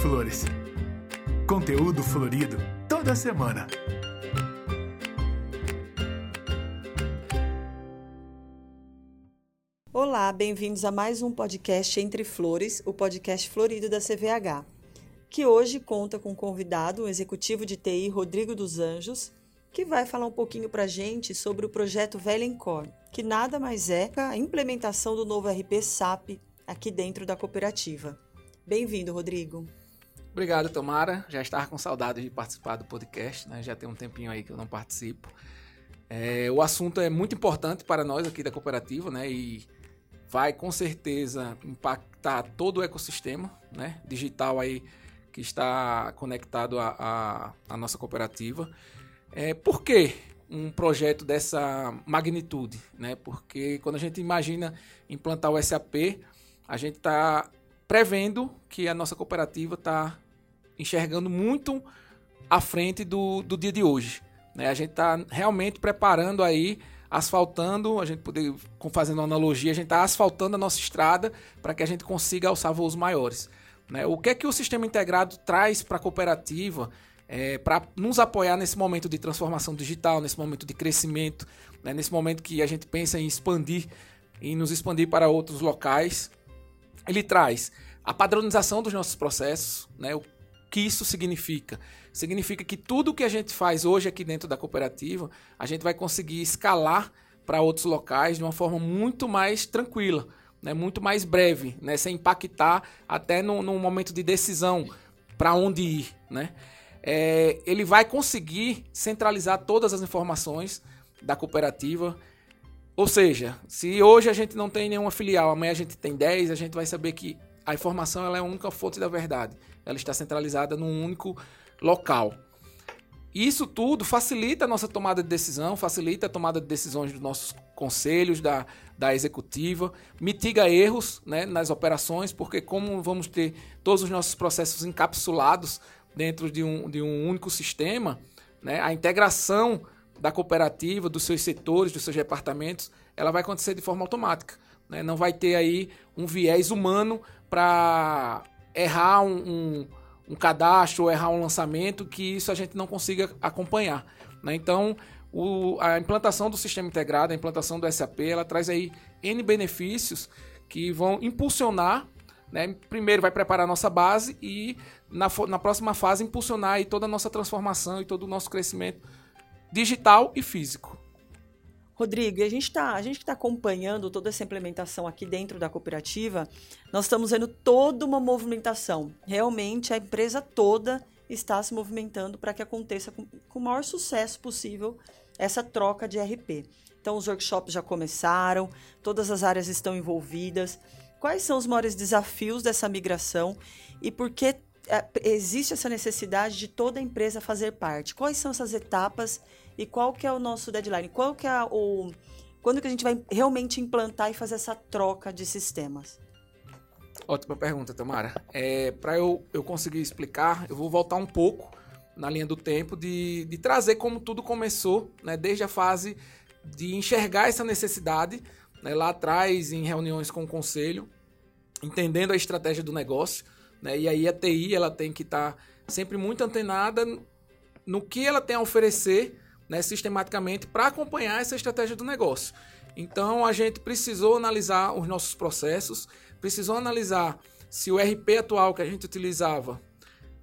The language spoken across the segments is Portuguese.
Flores. Conteúdo florido toda semana. Olá, bem-vindos a mais um podcast Entre Flores, o podcast florido da CVH, que hoje conta com o convidado, o executivo de TI Rodrigo dos Anjos, que vai falar um pouquinho para gente sobre o projeto Velencor, que nada mais é a implementação do novo RP SAP aqui dentro da cooperativa. Bem-vindo, Rodrigo. Obrigado, Tomara. Já estava com saudade de participar do podcast, né? Já tem um tempinho aí que eu não participo. É, o assunto é muito importante para nós aqui da cooperativa, né? E vai com certeza impactar todo o ecossistema, né? Digital aí que está conectado à nossa cooperativa. É, por que um projeto dessa magnitude? Né? Porque quando a gente imagina implantar o SAP, a gente está prevendo que a nossa cooperativa está enxergando muito à frente do, do dia de hoje. Né? A gente está realmente preparando aí, asfaltando, a gente poder, fazendo uma analogia, a gente está asfaltando a nossa estrada para que a gente consiga alçar voos maiores. Né? O que é que o sistema integrado traz para a cooperativa é, para nos apoiar nesse momento de transformação digital, nesse momento de crescimento, né, nesse momento que a gente pensa em expandir e nos expandir para outros locais. Ele traz a padronização dos nossos processos, né, o que isso significa? Significa que tudo que a gente faz hoje aqui dentro da cooperativa, a gente vai conseguir escalar para outros locais de uma forma muito mais tranquila, né, muito mais breve, né, sem impactar até no, no momento de decisão para onde ir. Né? é, ele vai conseguir centralizar todas as informações da cooperativa. Ou seja, se hoje a gente não tem nenhuma filial, amanhã a gente tem 10, a gente vai saber que a informação ela é a única fonte da verdade. Ela está centralizada num único local. Isso tudo facilita a nossa tomada de decisão, facilita a tomada de decisões dos nossos conselhos, da, da executiva, mitiga erros né, nas operações, porque como vamos ter todos os nossos processos encapsulados dentro de um, de um único sistema, né, a integração da cooperativa, dos seus setores, dos seus departamentos, ela vai acontecer de forma automática. Né? Não vai ter aí um viés humano para errar um, um, um, cadastro ou errar um lançamento, que isso a gente não consiga acompanhar. Né? Então, o, a implantação do sistema integrado, a implantação do SAP, ela traz aí N benefícios que vão impulsionar né? Primeiro vai preparar a nossa base e na, na próxima fase impulsionar toda a nossa transformação e todo o nosso crescimento digital e físico. Rodrigo, a gente está a gente está acompanhando toda essa implementação aqui dentro da cooperativa. Nós estamos vendo toda uma movimentação. Realmente a empresa toda está se movimentando para que aconteça com, com o maior sucesso possível essa troca de RP. Então os workshops já começaram, todas as áreas estão envolvidas. Quais são os maiores desafios dessa migração e por que é, existe essa necessidade de toda a empresa fazer parte? Quais são essas etapas e qual que é o nosso deadline? Qual que é o quando que a gente vai realmente implantar e fazer essa troca de sistemas? Ótima pergunta, Tamara. É, Para eu, eu conseguir explicar, eu vou voltar um pouco na linha do tempo de, de trazer como tudo começou, né, desde a fase de enxergar essa necessidade né, lá atrás em reuniões com o conselho, entendendo a estratégia do negócio. Né, e aí a TI ela tem que estar tá sempre muito antenada no que ela tem a oferecer né, sistematicamente para acompanhar essa estratégia do negócio. Então a gente precisou analisar os nossos processos, precisou analisar se o RP atual que a gente utilizava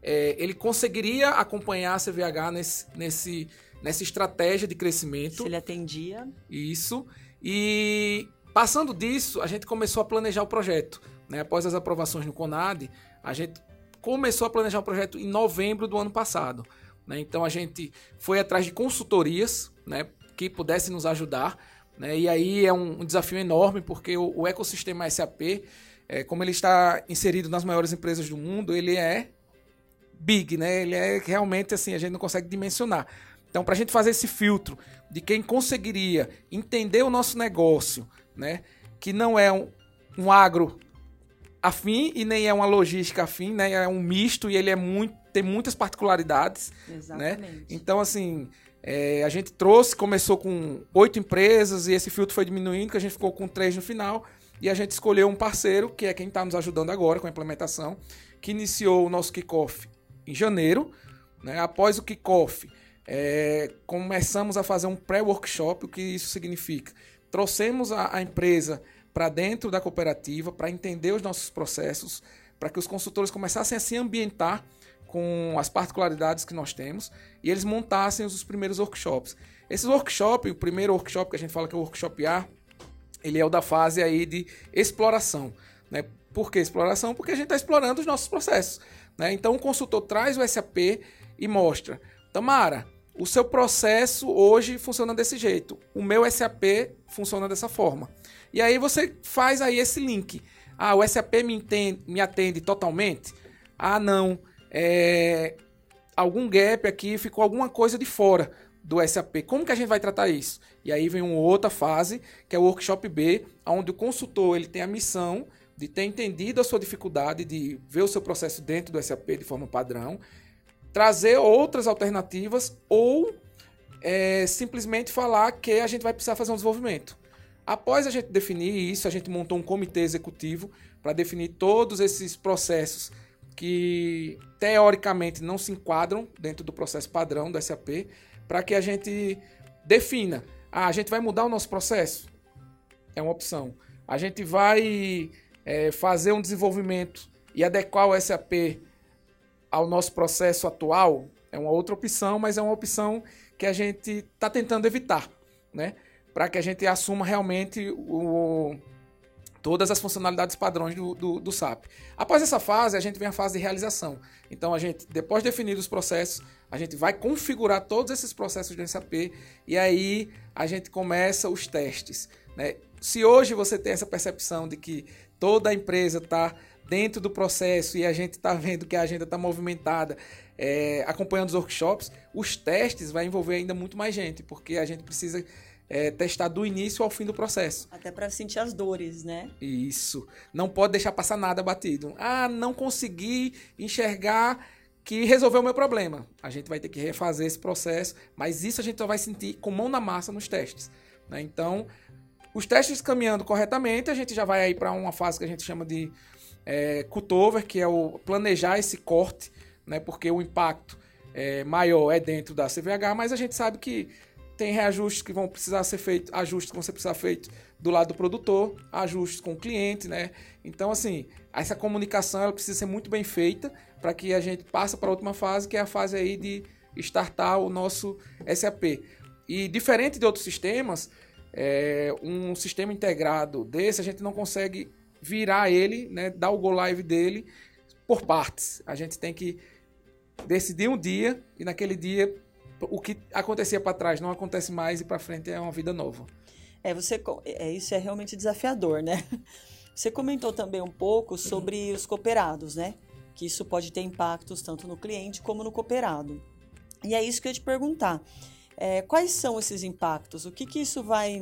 é, ele conseguiria acompanhar a CVH nesse, nesse, nessa estratégia de crescimento. Se ele atendia. Isso. E passando disso, a gente começou a planejar o projeto. Né? Após as aprovações no CONAD, a gente começou a planejar o projeto em novembro do ano passado. Né? Então a gente foi atrás de consultorias né, que pudessem nos ajudar. Né? E aí é um, um desafio enorme, porque o, o ecossistema SAP, é, como ele está inserido nas maiores empresas do mundo, ele é big, né? Ele é realmente assim, a gente não consegue dimensionar. Então, para a gente fazer esse filtro de quem conseguiria entender o nosso negócio, né? Que não é um, um agro afim e nem é uma logística afim, né? É um misto e ele é muito tem muitas particularidades, né? Exatamente. né? Então assim, é, a gente trouxe, começou com oito empresas e esse filtro foi diminuindo, que a gente ficou com três no final e a gente escolheu um parceiro que é quem está nos ajudando agora com a implementação, que iniciou o nosso kickoff em janeiro. Né? Após o kickoff, é, começamos a fazer um pré-workshop. O que isso significa? Trouxemos a, a empresa para dentro da cooperativa para entender os nossos processos, para que os consultores começassem a se ambientar com as particularidades que nós temos e eles montassem os primeiros workshops. Esses workshops, o primeiro workshop que a gente fala que é o workshop A, ele é o da fase aí de exploração. Né? Por que exploração? Porque a gente está explorando os nossos processos. Né? Então o consultor traz o SAP e mostra, Tamara, o seu processo hoje funciona desse jeito, o meu SAP funciona dessa forma. E aí você faz aí esse link. Ah, o SAP me, entende, me atende totalmente? Ah, não é, algum gap aqui, ficou alguma coisa de fora do SAP. Como que a gente vai tratar isso? E aí vem uma outra fase, que é o workshop B, onde o consultor ele tem a missão de ter entendido a sua dificuldade, de ver o seu processo dentro do SAP de forma padrão, trazer outras alternativas ou é, simplesmente falar que a gente vai precisar fazer um desenvolvimento. Após a gente definir isso, a gente montou um comitê executivo para definir todos esses processos que teoricamente não se enquadram dentro do processo padrão do SAP, para que a gente defina. Ah, a gente vai mudar o nosso processo? É uma opção. A gente vai é, fazer um desenvolvimento e adequar o SAP ao nosso processo atual? É uma outra opção, mas é uma opção que a gente está tentando evitar, né? Para que a gente assuma realmente o, todas as funcionalidades padrões do, do, do, SAP. Após essa fase, a gente vem a fase de realização. Então, a gente, depois de definir os processos, a gente vai configurar todos esses processos do SAP e aí a gente começa os testes. Né? Se hoje você tem essa percepção de que toda a empresa está dentro do processo e a gente está vendo que a agenda está movimentada, é, acompanhando os workshops, os testes vai envolver ainda muito mais gente, porque a gente precisa é, testar do início ao fim do processo. Até para sentir as dores, né? Isso. Não pode deixar passar nada batido. Ah, não consegui enxergar que resolveu o meu problema. A gente vai ter que refazer esse processo, mas isso a gente só vai sentir com mão na massa nos testes. Né? Então, os testes caminhando corretamente, a gente já vai aí para uma fase que a gente chama de é, cutover, que é o planejar esse corte, né? porque o impacto é, maior é dentro da CVH, mas a gente sabe que tem reajustes que vão precisar ser feitos, ajustes que vão ser precisar feitos do lado do produtor, ajustes com o cliente, né? Então, assim, essa comunicação ela precisa ser muito bem feita para que a gente passe para a última fase, que é a fase aí de startar o nosso SAP. E diferente de outros sistemas, é, um sistema integrado desse, a gente não consegue virar ele, né, dar o go live dele por partes. A gente tem que decidir um dia e naquele dia o que acontecia para trás não acontece mais e para frente é uma vida nova. É, você é isso é realmente desafiador, né? Você comentou também um pouco sobre os cooperados, né? Que isso pode ter impactos tanto no cliente como no cooperado. E é isso que eu ia te perguntar. É, quais são esses impactos? O que, que isso vai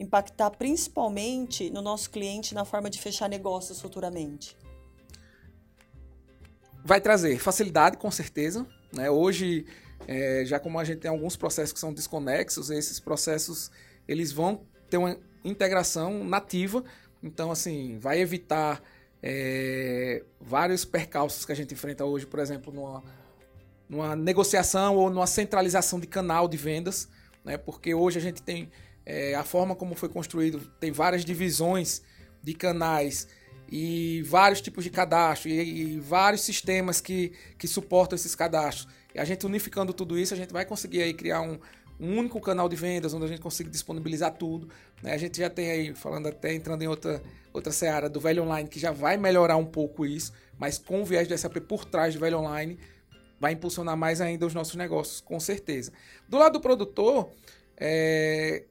impactar principalmente no nosso cliente na forma de fechar negócios futuramente? Vai trazer facilidade, com certeza. Né? Hoje é, já como a gente tem alguns processos que são desconexos, esses processos eles vão ter uma integração nativa, então assim vai evitar é, vários percalços que a gente enfrenta hoje, por exemplo, numa, numa negociação ou numa centralização de canal de vendas, né? Porque hoje a gente tem é, a forma como foi construído, tem várias divisões de canais e vários tipos de cadastro e, e vários sistemas que, que suportam esses cadastros. E a gente unificando tudo isso, a gente vai conseguir aí criar um, um único canal de vendas onde a gente consiga disponibilizar tudo. Né? A gente já tem aí, falando até entrando em outra, outra seara do velho online, que já vai melhorar um pouco isso, mas com o viés do SAP por trás do velho online, vai impulsionar mais ainda os nossos negócios, com certeza. Do lado do produtor, é,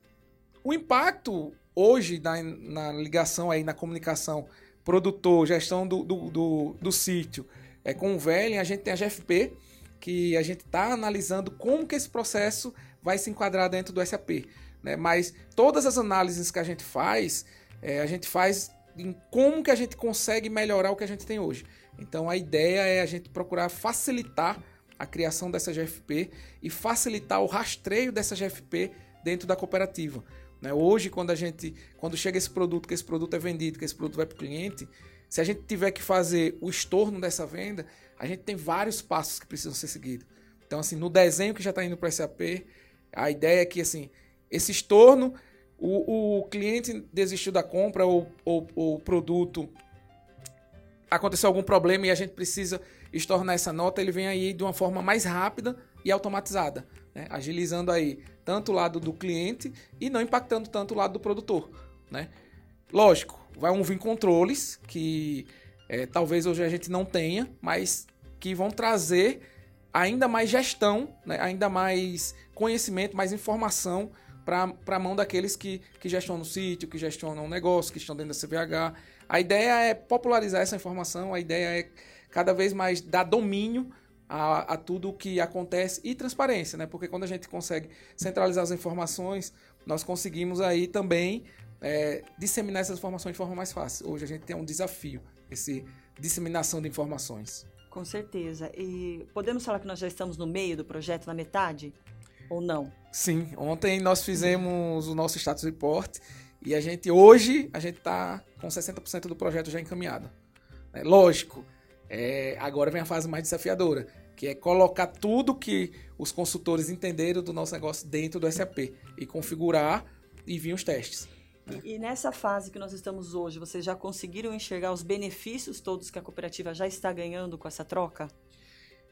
o impacto hoje na, na, ligação aí, na comunicação produtor, gestão do, do, do, do sítio é, com o velho, a gente tem a GFP, que a gente está analisando como que esse processo vai se enquadrar dentro do SAP. Né? Mas todas as análises que a gente faz, é, a gente faz em como que a gente consegue melhorar o que a gente tem hoje. Então a ideia é a gente procurar facilitar a criação dessa GFP e facilitar o rastreio dessa GFP dentro da cooperativa. Né? Hoje, quando a gente, quando chega esse produto, que esse produto é vendido, que esse produto vai para o cliente, se a gente tiver que fazer o estorno dessa venda, a gente tem vários passos que precisam ser seguidos. Então, assim, no desenho que já está indo para o SAP, a ideia é que, assim, esse estorno, o, o cliente desistiu da compra ou, o produto aconteceu algum problema e a gente precisa estornar essa nota, ele vem aí de uma forma mais rápida e automatizada, né? agilizando aí tanto o lado do cliente e não impactando tanto o lado do produtor. Né? Lógico, vai vir controles que é, talvez hoje a gente não tenha, mas que vão trazer ainda mais gestão, né? ainda mais conhecimento, mais informação para a mão daqueles que, que gestionam o sítio, que gestionam o negócio, que estão dentro da CVH. A ideia é popularizar essa informação, a ideia é cada vez mais dar domínio a, a tudo o que acontece e transparência, né? Porque quando a gente consegue centralizar as informações, nós conseguimos aí também é, disseminar essas informações de forma mais fácil. Hoje a gente tem um desafio, esse disseminação de informações. Com certeza. E podemos falar que nós já estamos no meio do projeto, na metade? Ou não? Sim. Ontem nós fizemos o nosso status report e a gente, hoje, a gente está com 60% do projeto já encaminhado. É, lógico, é, agora vem a fase mais desafiadora, que é colocar tudo que os consultores entenderam do nosso negócio dentro do SAP e configurar e vir os testes. Né? E, e, nessa fase que nós estamos hoje, vocês já conseguiram enxergar os benefícios todos que a cooperativa já está ganhando com essa troca?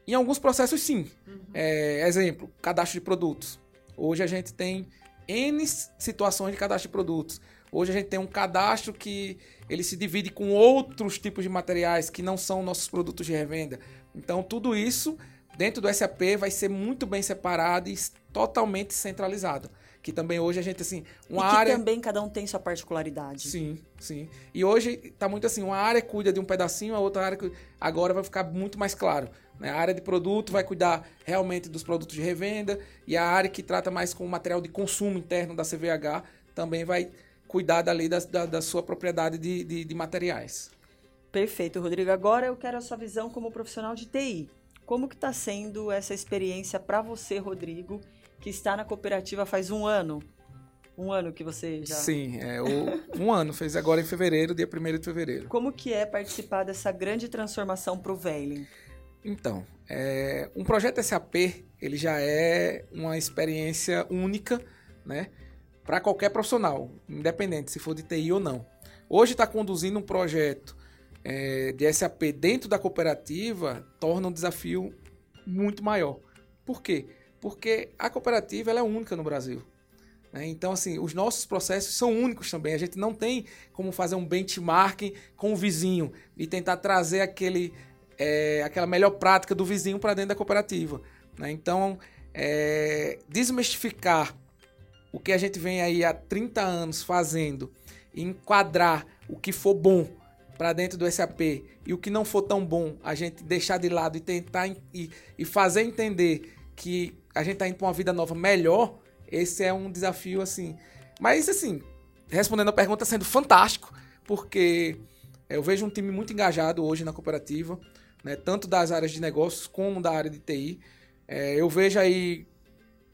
Em alguns processos, sim. Uhum. É, exemplo, cadastro de produtos. Hoje a gente tem N situações de cadastro de produtos. Hoje a gente tem um cadastro que ele se divide com outros tipos de materiais que não são nossos produtos de revenda. Então, tudo isso dentro do SAP vai ser muito bem separado e totalmente centralizado. Que também hoje a gente, assim, uma e que área. também cada um tem sua particularidade. Sim, sim. E hoje tá muito assim: uma área cuida de um pedacinho, a outra área agora vai ficar muito mais claro. Né? A área de produto vai cuidar realmente dos produtos de revenda, e a área que trata mais com o material de consumo interno da CVH também vai cuidar dali da, da, da sua propriedade de, de, de materiais. Perfeito, Rodrigo. Agora eu quero a sua visão como profissional de TI. Como que está sendo essa experiência para você, Rodrigo, que está na cooperativa faz um ano? Um ano que você já... Sim, é, o, um ano. Fez agora em fevereiro, dia 1 de fevereiro. Como que é participar dessa grande transformação para o Veiling? Então, é, um projeto SAP, ele já é uma experiência única, né? Para qualquer profissional, independente se for de TI ou não. Hoje está conduzindo um projeto é, de SAP dentro da cooperativa torna um desafio muito maior. Por quê? Porque a cooperativa ela é única no Brasil. Né? Então, assim, os nossos processos são únicos também. A gente não tem como fazer um benchmarking com o vizinho e tentar trazer aquele, é, aquela melhor prática do vizinho para dentro da cooperativa. Né? Então, é, desmistificar o que a gente vem aí há 30 anos fazendo, enquadrar o que for bom para dentro do SAP e o que não for tão bom, a gente deixar de lado e tentar e, e fazer entender que a gente está indo para uma vida nova melhor, esse é um desafio assim. Mas assim, respondendo a pergunta, sendo fantástico, porque eu vejo um time muito engajado hoje na cooperativa, né, tanto das áreas de negócios como da área de TI. É, eu vejo aí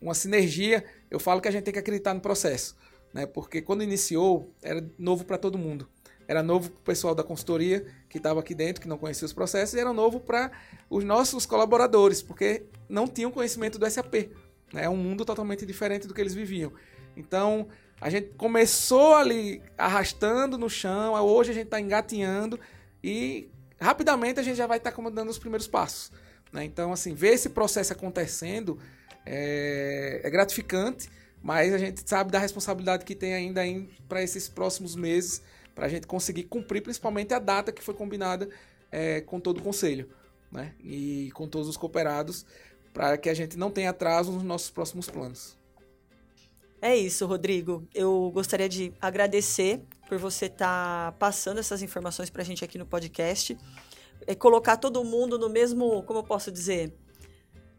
uma sinergia eu falo que a gente tem que acreditar no processo, né? Porque quando iniciou, era novo para todo mundo. Era novo para o pessoal da consultoria que estava aqui dentro, que não conhecia os processos, e era novo para os nossos colaboradores, porque não tinham conhecimento do SAP. Né? É um mundo totalmente diferente do que eles viviam. Então, a gente começou ali arrastando no chão, hoje a gente está engatinhando e rapidamente a gente já vai estar tá dando os primeiros passos. Né? Então, assim, ver esse processo acontecendo é, é gratificante, mas a gente sabe da responsabilidade que tem ainda para esses próximos meses, para a gente conseguir cumprir principalmente a data que foi combinada é, com todo o conselho né? e com todos os cooperados, para que a gente não tenha atraso nos nossos próximos planos. É isso, Rodrigo. Eu gostaria de agradecer por você estar tá passando essas informações para a gente aqui no podcast. É colocar todo mundo no mesmo, como eu posso dizer,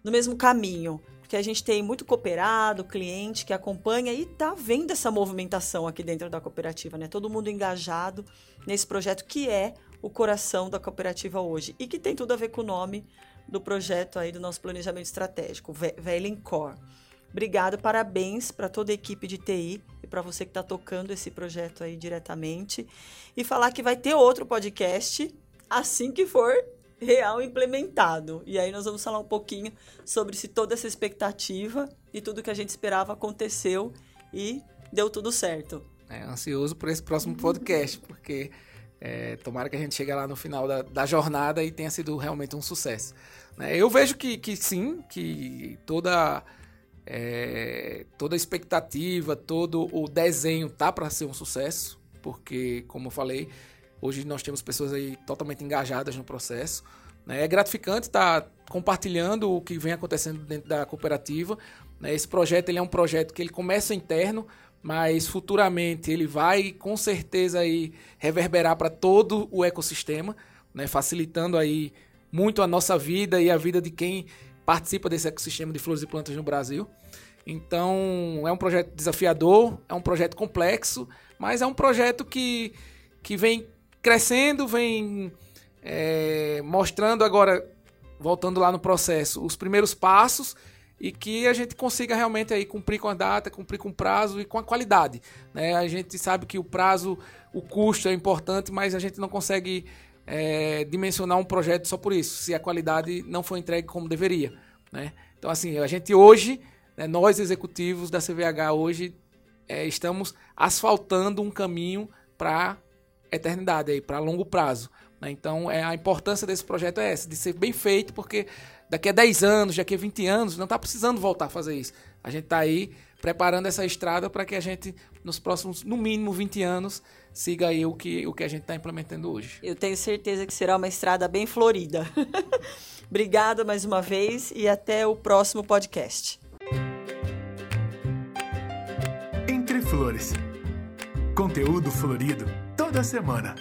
no mesmo caminho que a gente tem muito cooperado, cliente que acompanha e está vendo essa movimentação aqui dentro da cooperativa, né? Todo mundo engajado nesse projeto que é o coração da cooperativa hoje e que tem tudo a ver com o nome do projeto aí do nosso planejamento estratégico, Core. Obrigado, parabéns para toda a equipe de TI e para você que está tocando esse projeto aí diretamente e falar que vai ter outro podcast assim que for real implementado. E aí nós vamos falar um pouquinho sobre se toda essa expectativa e tudo que a gente esperava aconteceu e deu tudo certo. É, ansioso por esse próximo podcast, porque é, tomara que a gente chegue lá no final da, da jornada e tenha sido realmente um sucesso. Né? Eu vejo que, que sim, que toda é, toda a expectativa, todo o desenho tá para ser um sucesso, porque, como eu falei, hoje nós temos pessoas aí totalmente engajadas no processo. Né? É gratificante estar tá compartilhando o que vem acontecendo dentro da cooperativa. Né? Esse projeto ele é um projeto que ele começa interno, mas futuramente ele vai com certeza aí reverberar para todo o ecossistema, né? facilitando aí muito a nossa vida e a vida de quem participa desse ecossistema de flores e plantas no Brasil. Então, é um projeto desafiador, é um projeto complexo, mas é um projeto que, que vem crescendo, vem é, mostrando agora, voltando lá no processo, os primeiros passos e que a gente consiga realmente aí cumprir com a data, cumprir com o prazo e com a qualidade. Né? A gente sabe que o prazo, o custo é importante, mas a gente não consegue é, dimensionar um projeto só por isso, se a qualidade não for entregue como deveria. Né? Então, assim, a gente hoje, né, nós executivos da CVH hoje, é, estamos asfaltando um caminho para eternidade, para longo prazo. Né? Então, é, a importância desse projeto é essa, de ser bem feito, porque daqui a 10 anos, daqui a 20 anos, não está precisando voltar a fazer isso. A gente está aí preparando essa estrada para que a gente, nos próximos, no mínimo 20 anos, siga aí o que, o que a gente está implementando hoje. Eu tenho certeza que será uma estrada bem florida. Obrigada mais uma vez e até o próximo podcast. Entre Flores. Conteúdo florido toda semana.